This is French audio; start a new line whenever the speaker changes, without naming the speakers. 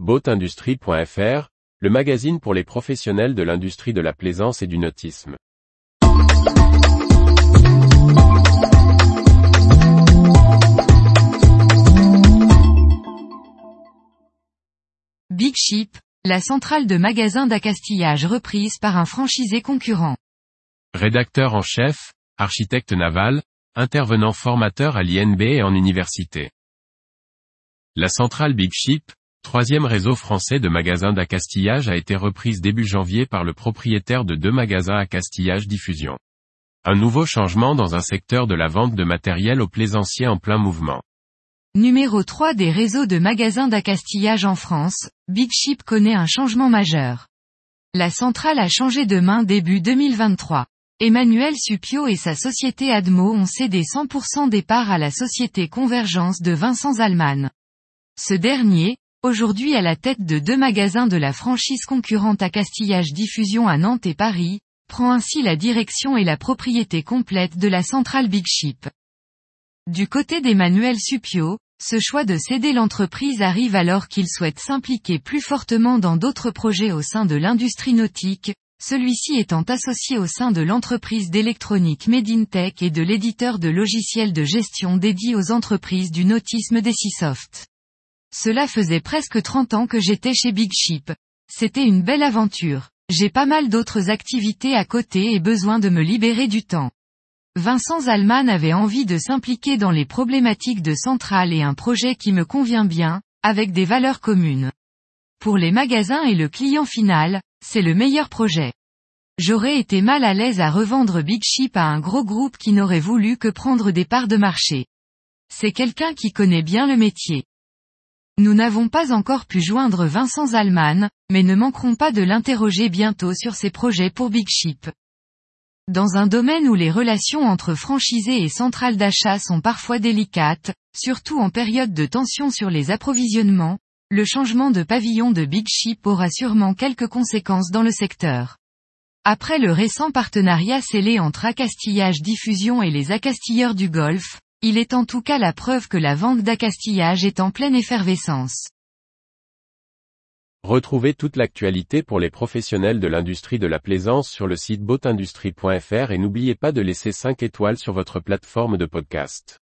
Boatindustrie.fr, le magazine pour les professionnels de l'industrie de la plaisance et du nautisme.
Big Ship, la centrale de magasins d'accastillage reprise par un franchisé concurrent.
Rédacteur en chef, architecte naval, intervenant formateur à l'INB et en université. La centrale Big Ship, troisième réseau français de magasins d'accastillage a été reprise début janvier par le propriétaire de deux magasins à Castillage Diffusion. Un nouveau changement dans un secteur de la vente de matériel aux plaisanciers en plein mouvement.
Numéro 3 des réseaux de magasins d'accastillage en France, Big Ship connaît un changement majeur. La centrale a changé de main début 2023. Emmanuel Supio et sa société Admo ont cédé 100% des parts à la société Convergence de Vincent Zalman. Ce dernier, aujourd'hui à la tête de deux magasins de la franchise concurrente à Castillage Diffusion à Nantes et Paris, prend ainsi la direction et la propriété complète de la centrale Big Ship. Du côté d'Emmanuel Supio, ce choix de céder l'entreprise arrive alors qu'il souhaite s'impliquer plus fortement dans d'autres projets au sein de l'industrie nautique, celui-ci étant associé au sein de l'entreprise d'électronique Medintech et de l'éditeur de logiciels de gestion dédié aux entreprises du nautisme Decisoft. Cela faisait presque 30 ans que j'étais chez Big Ship. C'était une belle aventure. J'ai pas mal d'autres activités à côté et besoin de me libérer du temps. Vincent Zalman avait envie de s'impliquer dans les problématiques de centrale et un projet qui me convient bien, avec des valeurs communes. Pour les magasins et le client final, c'est le meilleur projet. J'aurais été mal à l'aise à revendre Big Ship à un gros groupe qui n'aurait voulu que prendre des parts de marché. C'est quelqu'un qui connaît bien le métier. Nous n'avons pas encore pu joindre Vincent Zalman, mais ne manquerons pas de l'interroger bientôt sur ses projets pour Big Ship. Dans un domaine où les relations entre franchisés et centrales d'achat sont parfois délicates, surtout en période de tension sur les approvisionnements, le changement de pavillon de Big Ship aura sûrement quelques conséquences dans le secteur. Après le récent partenariat scellé entre Accastillage Diffusion et les accastilleurs du Golfe, il est en tout cas la preuve que la vente d'accastillage est en pleine effervescence.
Retrouvez toute l'actualité pour les professionnels de l'industrie de la plaisance sur le site boatindustrie.fr et n'oubliez pas de laisser 5 étoiles sur votre plateforme de podcast.